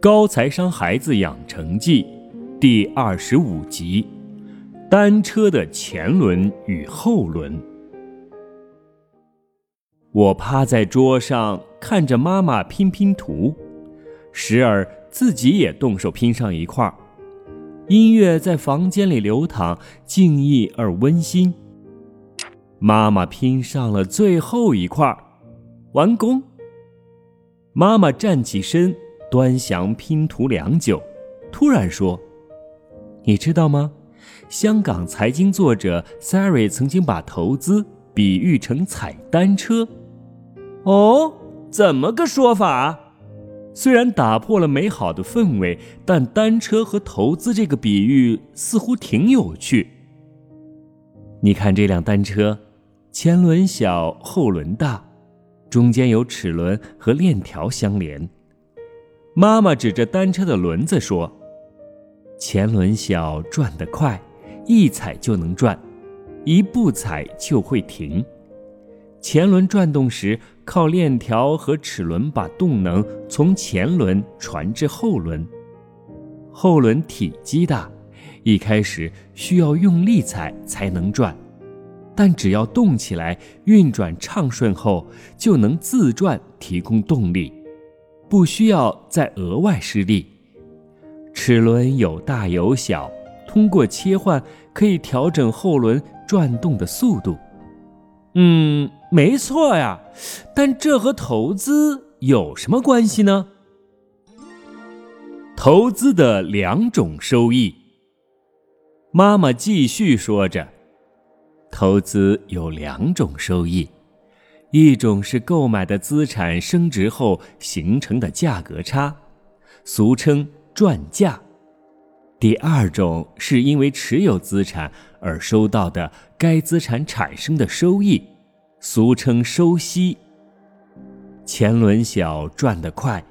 高材商孩子养成记第二十五集：单车的前轮与后轮。我趴在桌上看着妈妈拼拼图，时而自己也动手拼上一块儿。音乐在房间里流淌，静谧而温馨。妈妈拼上了最后一块儿，完工。妈妈站起身，端详拼图良久，突然说：“你知道吗？香港财经作者 Sari 曾经把投资比喻成踩单车。哦，怎么个说法？”虽然打破了美好的氛围，但单车和投资这个比喻似乎挺有趣。你看这辆单车，前轮小，后轮大，中间有齿轮和链条相连。妈妈指着单车的轮子说：“前轮小，转得快，一踩就能转，一不踩就会停。”前轮转动时，靠链条和齿轮把动能从前轮传至后轮。后轮体积大，一开始需要用力踩才能转，但只要动起来，运转畅顺后，就能自转提供动力，不需要再额外施力。齿轮有大有小，通过切换可以调整后轮转动的速度。嗯。没错呀，但这和投资有什么关系呢？投资的两种收益。妈妈继续说着：“投资有两种收益，一种是购买的资产升值后形成的价格差，俗称赚价；第二种是因为持有资产而收到的该资产产生的收益。”俗称收息。前轮小，赚得快，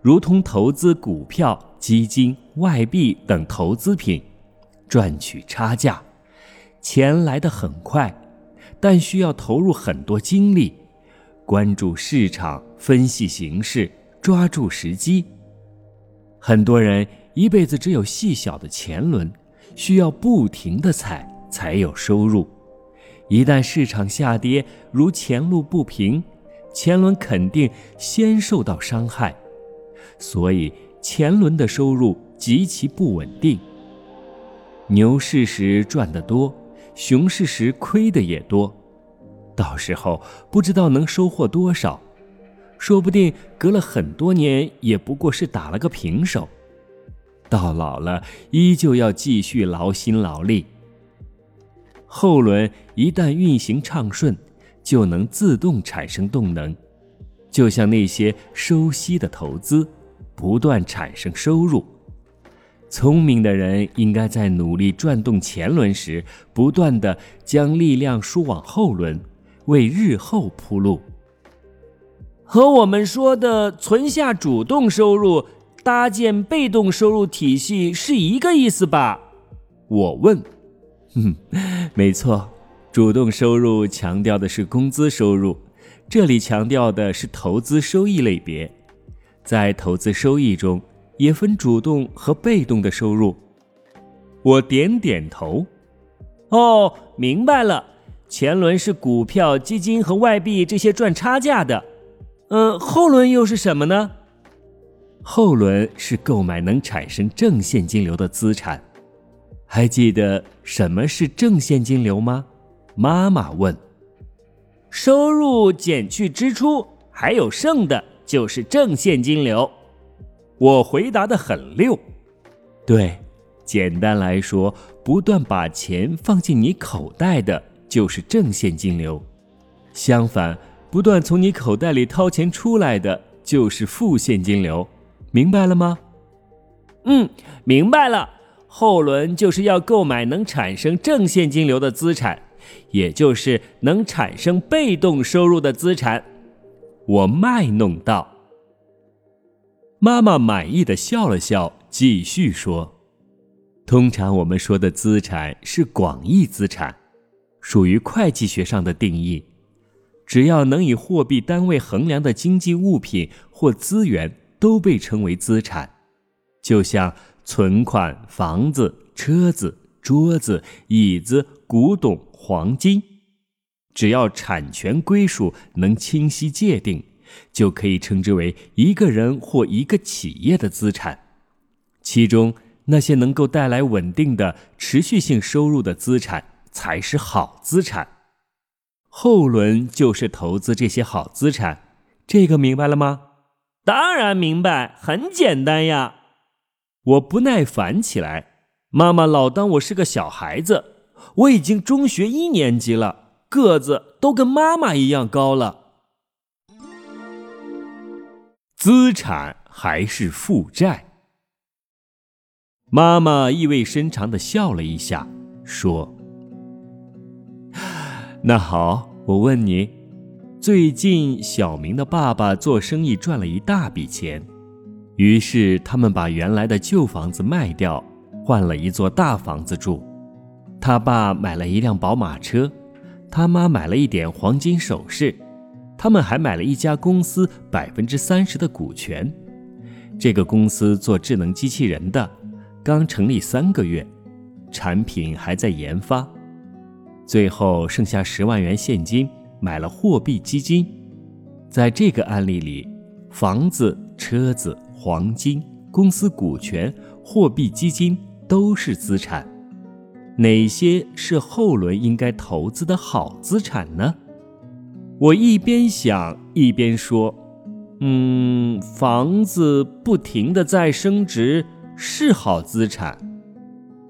如同投资股票、基金、外币等投资品，赚取差价，钱来得很快，但需要投入很多精力，关注市场，分析形势，抓住时机。很多人一辈子只有细小的前轮，需要不停的踩才有收入。一旦市场下跌，如前路不平，前轮肯定先受到伤害，所以前轮的收入极其不稳定。牛市时赚得多，熊市时亏的也多，到时候不知道能收获多少，说不定隔了很多年也不过是打了个平手，到老了依旧要继续劳心劳力。后轮一旦运行畅顺，就能自动产生动能，就像那些收息的投资，不断产生收入。聪明的人应该在努力转动前轮时，不断的将力量输往后轮，为日后铺路。和我们说的存下主动收入，搭建被动收入体系是一个意思吧？我问。嗯，没错，主动收入强调的是工资收入，这里强调的是投资收益类别。在投资收益中，也分主动和被动的收入。我点点头。哦，明白了。前轮是股票、基金和外币这些赚差价的。嗯，后轮又是什么呢？后轮是购买能产生正现金流的资产。还记得什么是正现金流吗？妈妈问。收入减去支出，还有剩的，就是正现金流。我回答的很溜。对，简单来说，不断把钱放进你口袋的，就是正现金流。相反，不断从你口袋里掏钱出来的，就是负现金流。明白了吗？嗯，明白了。后轮就是要购买能产生正现金流的资产，也就是能产生被动收入的资产。我卖弄道。妈妈满意的笑了笑，继续说：“通常我们说的资产是广义资产，属于会计学上的定义，只要能以货币单位衡量的经济物品或资源，都被称为资产。就像存款、房子、车子、桌子、椅子、古董、黄金，只要产权归属能清晰界定，就可以称之为一个人或一个企业的资产。其中那些能够带来稳定的、持续性收入的资产才是好资产。后轮就是投资这些好资产，这个明白了吗？当然明白，很简单呀。我不耐烦起来，妈妈老当我是个小孩子。我已经中学一年级了，个子都跟妈妈一样高了。资产还是负债？妈妈意味深长的笑了一下，说。那好，我问你，最近小明的爸爸做生意赚了一大笔钱，于是他们把原来的旧房子卖掉，换了一座大房子住。他爸买了一辆宝马车，他妈买了一点黄金首饰，他们还买了一家公司百分之三十的股权。这个公司做智能机器人的，刚成立三个月，产品还在研发。最后剩下十万元现金，买了货币基金。在这个案例里，房子、车子、黄金、公司股权、货币基金都是资产。哪些是后轮应该投资的好资产呢？我一边想一边说：“嗯，房子不停的在升值，是好资产。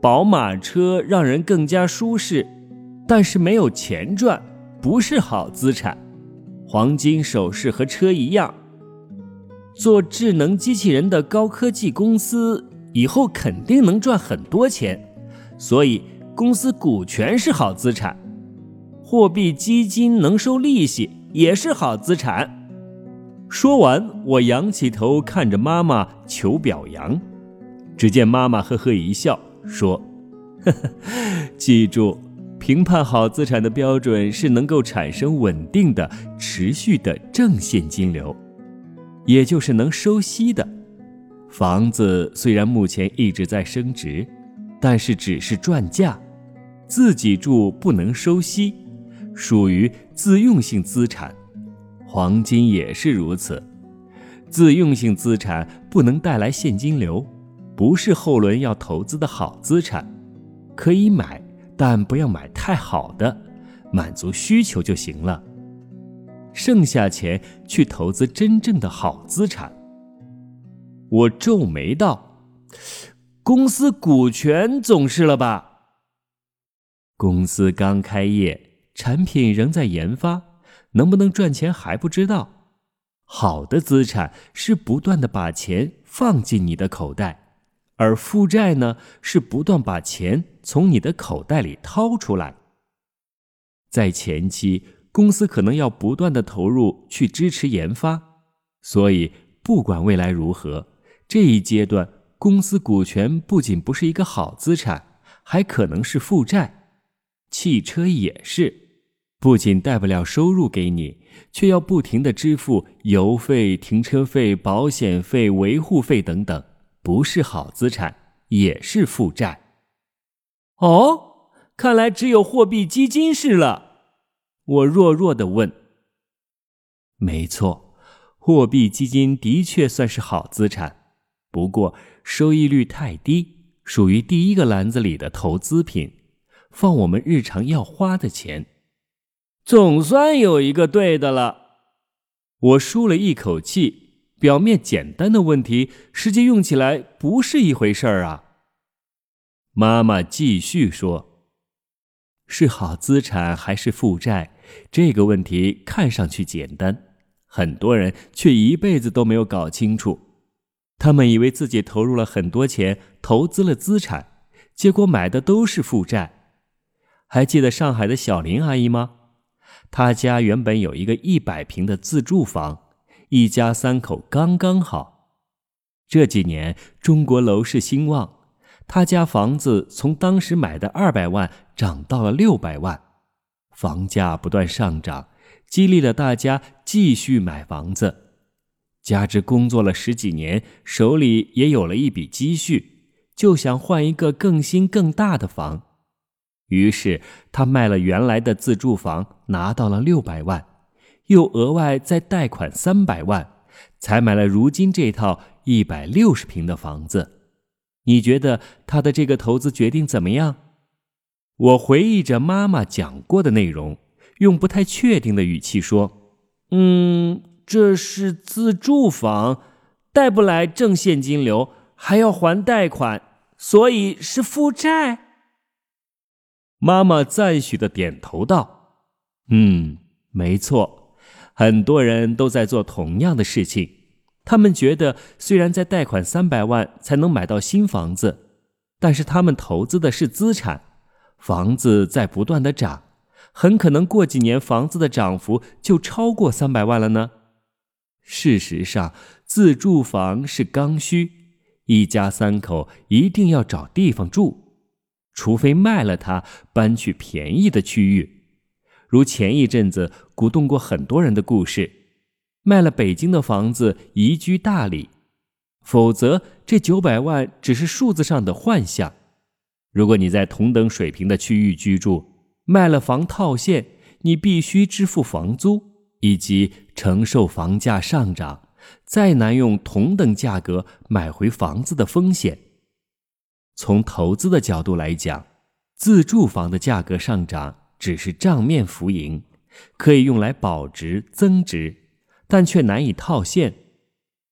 宝马车让人更加舒适。”但是没有钱赚，不是好资产。黄金首饰和车一样，做智能机器人的高科技公司以后肯定能赚很多钱，所以公司股权是好资产。货币基金能收利息，也是好资产。说完，我仰起头看着妈妈求表扬。只见妈妈呵呵一笑，说：“呵呵，记住。”评判好资产的标准是能够产生稳定的、持续的正现金流，也就是能收息的。房子虽然目前一直在升值，但是只是赚价，自己住不能收息，属于自用性资产。黄金也是如此，自用性资产不能带来现金流，不是后轮要投资的好资产，可以买。但不要买太好的，满足需求就行了。剩下钱去投资真正的好资产。我皱眉道：“公司股权总是了吧？公司刚开业，产品仍在研发，能不能赚钱还不知道。好的资产是不断的把钱放进你的口袋。”而负债呢，是不断把钱从你的口袋里掏出来。在前期，公司可能要不断的投入去支持研发，所以不管未来如何，这一阶段公司股权不仅不是一个好资产，还可能是负债。汽车也是，不仅带不了收入给你，却要不停的支付油费、停车费、保险费、维护费等等。不是好资产，也是负债。哦，看来只有货币基金是了。我弱弱的问。没错，货币基金的确算是好资产，不过收益率太低，属于第一个篮子里的投资品，放我们日常要花的钱。总算有一个对的了。我舒了一口气。表面简单的问题，实际用起来不是一回事儿啊。妈妈继续说：“是好资产还是负债？这个问题看上去简单，很多人却一辈子都没有搞清楚。他们以为自己投入了很多钱，投资了资产，结果买的都是负债。还记得上海的小林阿姨吗？她家原本有一个一百平的自住房。”一家三口刚刚好。这几年中国楼市兴旺，他家房子从当时买的二百万涨到了六百万，房价不断上涨，激励了大家继续买房子。加之工作了十几年，手里也有了一笔积蓄，就想换一个更新更大的房。于是他卖了原来的自住房，拿到了六百万，又额外再贷款三百万，才买了如今这套一百六十平的房子。你觉得他的这个投资决定怎么样？我回忆着妈妈讲过的内容，用不太确定的语气说：“嗯。”这是自住房，贷不来正现金流，还要还贷款，所以是负债。妈妈赞许的点头道：“嗯，没错，很多人都在做同样的事情。他们觉得，虽然在贷款三百万才能买到新房子，但是他们投资的是资产，房子在不断的涨，很可能过几年房子的涨幅就超过三百万了呢。”事实上，自住房是刚需，一家三口一定要找地方住，除非卖了它，搬去便宜的区域。如前一阵子鼓动过很多人的故事，卖了北京的房子移居大理，否则这九百万只是数字上的幻象。如果你在同等水平的区域居住，卖了房套现，你必须支付房租。以及承受房价上涨，再难用同等价格买回房子的风险。从投资的角度来讲，自住房的价格上涨只是账面浮盈，可以用来保值增值，但却难以套现。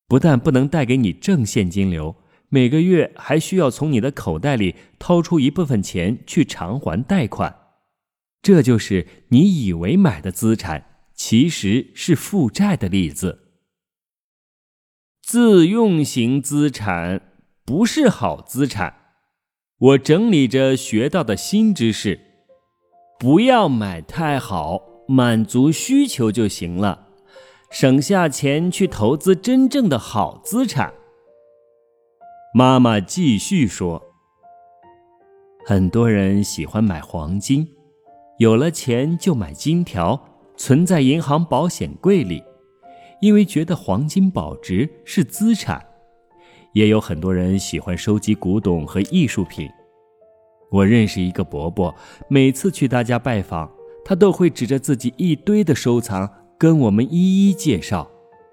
不但不能带给你正现金流，每个月还需要从你的口袋里掏出一部分钱去偿还贷款。这就是你以为买的资产。其实是负债的例子。自用型资产不是好资产。我整理着学到的新知识，不要买太好，满足需求就行了，省下钱去投资真正的好资产。妈妈继续说：“很多人喜欢买黄金，有了钱就买金条。”存在银行保险柜里，因为觉得黄金保值是资产。也有很多人喜欢收集古董和艺术品。我认识一个伯伯，每次去他家拜访，他都会指着自己一堆的收藏，跟我们一一介绍：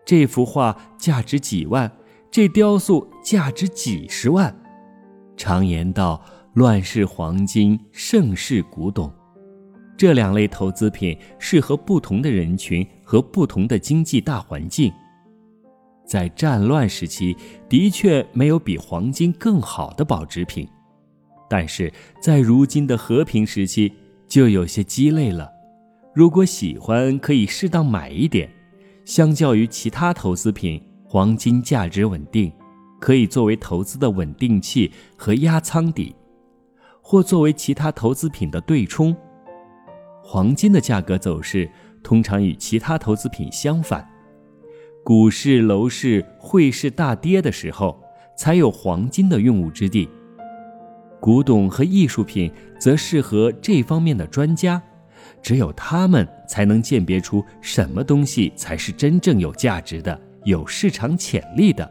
这幅画价值几万，这雕塑价值几十万。常言道：“乱世黄金，盛世古董。”这两类投资品适合不同的人群和不同的经济大环境。在战乱时期，的确没有比黄金更好的保值品，但是在如今的和平时期，就有些鸡肋了。如果喜欢，可以适当买一点。相较于其他投资品，黄金价值稳定，可以作为投资的稳定器和压舱底，或作为其他投资品的对冲。黄金的价格走势通常与其他投资品相反，股市、楼市、汇市大跌的时候，才有黄金的用武之地。古董和艺术品则适合这方面的专家，只有他们才能鉴别出什么东西才是真正有价值的、有市场潜力的。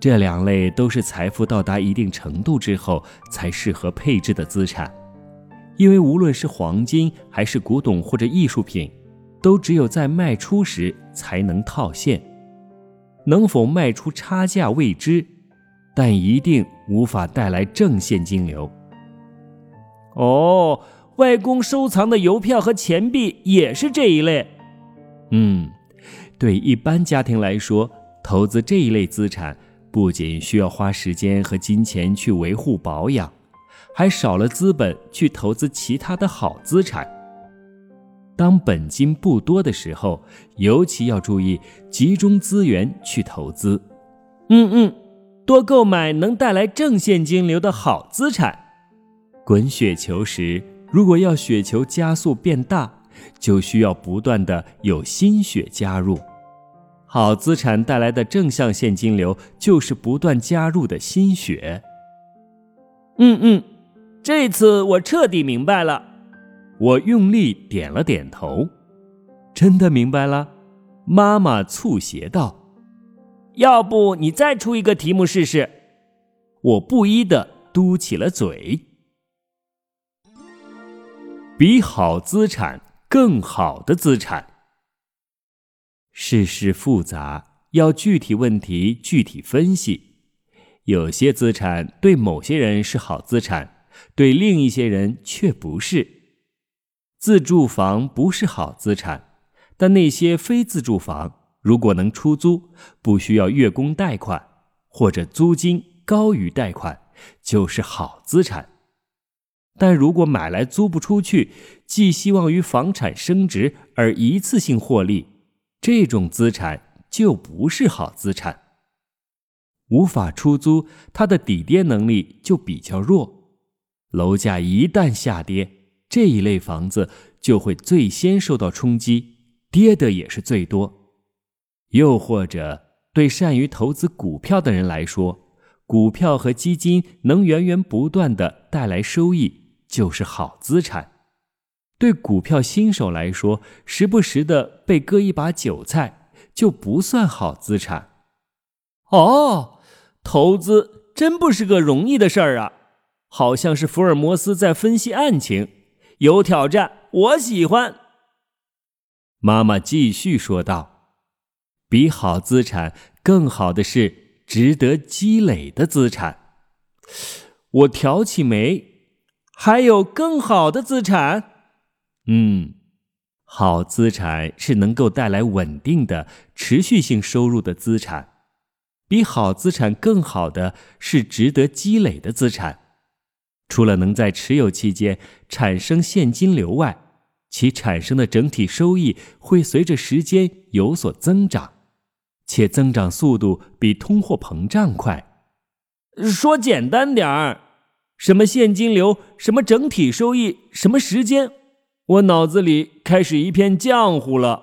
这两类都是财富到达一定程度之后才适合配置的资产。因为无论是黄金还是古董或者艺术品，都只有在卖出时才能套现，能否卖出差价未知，但一定无法带来正现金流。哦，外公收藏的邮票和钱币也是这一类。嗯，对一般家庭来说，投资这一类资产不仅需要花时间和金钱去维护保养。还少了资本去投资其他的好资产。当本金不多的时候，尤其要注意集中资源去投资。嗯嗯，多购买能带来正现金流的好资产。滚雪球时，如果要雪球加速变大，就需要不断的有新血加入。好资产带来的正向现金流，就是不断加入的新血。嗯嗯。这次我彻底明白了，我用力点了点头。真的明白了？妈妈促协道：“要不你再出一个题目试试？”我不依的嘟起了嘴。比好资产更好的资产。世事复杂，要具体问题具体分析。有些资产对某些人是好资产，对另一些人却不是。自住房不是好资产，但那些非自住房如果能出租，不需要月供贷款，或者租金高于贷款，就是好资产。但如果买来租不出去，寄希望于房产升值而一次性获利，这种资产就不是好资产。无法出租，它的抵跌能力就比较弱。楼价一旦下跌，这一类房子就会最先受到冲击，跌的也是最多。又或者，对善于投资股票的人来说，股票和基金能源源不断的带来收益。就是好资产，对股票新手来说，时不时的被割一把韭菜就不算好资产。哦，投资真不是个容易的事儿啊！好像是福尔摩斯在分析案情，有挑战，我喜欢。妈妈继续说道：“比好资产更好的是值得积累的资产。”我挑起眉。还有更好的资产，嗯，好资产是能够带来稳定的、持续性收入的资产。比好资产更好的是值得积累的资产。除了能在持有期间产生现金流外，其产生的整体收益会随着时间有所增长，且增长速度比通货膨胀快。说简单点儿。什么现金流，什么整体收益，什么时间，我脑子里开始一片浆糊了。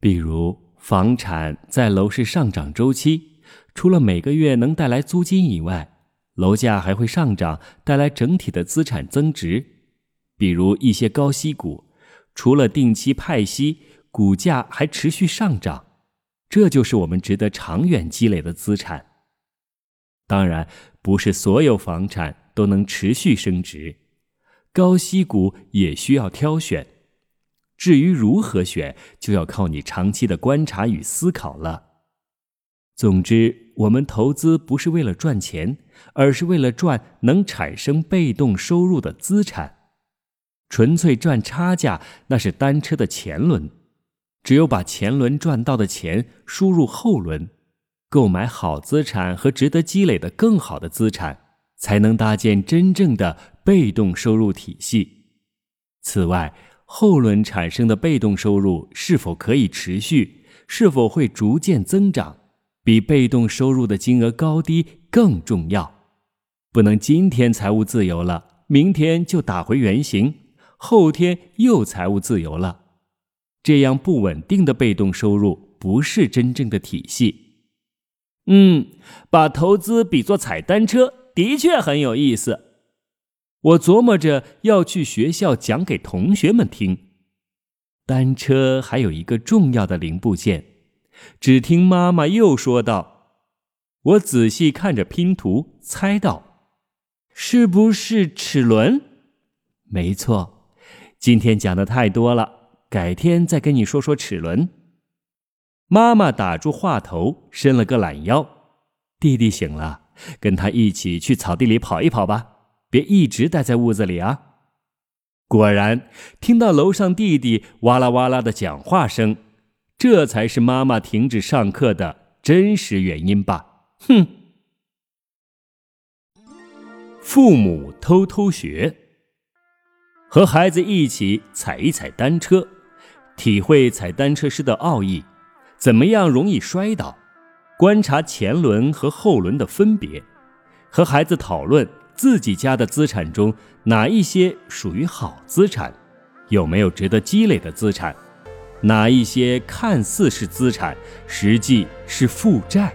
比如，房产在楼市上涨周期，除了每个月能带来租金以外，楼价还会上涨，带来整体的资产增值。比如一些高息股，除了定期派息，股价还持续上涨，这就是我们值得长远积累的资产。当然，不是所有房产。都能持续升值，高息股也需要挑选。至于如何选，就要靠你长期的观察与思考了。总之，我们投资不是为了赚钱，而是为了赚能产生被动收入的资产。纯粹赚差价，那是单车的前轮。只有把前轮赚到的钱输入后轮，购买好资产和值得积累的更好的资产。才能搭建真正的被动收入体系。此外，后轮产生的被动收入是否可以持续，是否会逐渐增长，比被动收入的金额高低更重要。不能今天财务自由了，明天就打回原形，后天又财务自由了。这样不稳定的被动收入不是真正的体系。嗯，把投资比作踩单车。的确很有意思，我琢磨着要去学校讲给同学们听。单车还有一个重要的零部件，只听妈妈又说道：“我仔细看着拼图，猜到，是不是齿轮？没错，今天讲的太多了，改天再跟你说说齿轮。”妈妈打住话头，伸了个懒腰，弟弟醒了。跟他一起去草地里跑一跑吧，别一直待在屋子里啊！果然，听到楼上弟弟哇啦哇啦的讲话声，这才是妈妈停止上课的真实原因吧？哼！父母偷偷学，和孩子一起踩一踩单车，体会踩单车时的奥义，怎么样容易摔倒？观察前轮和后轮的分别，和孩子讨论自己家的资产中哪一些属于好资产，有没有值得积累的资产，哪一些看似是资产，实际是负债。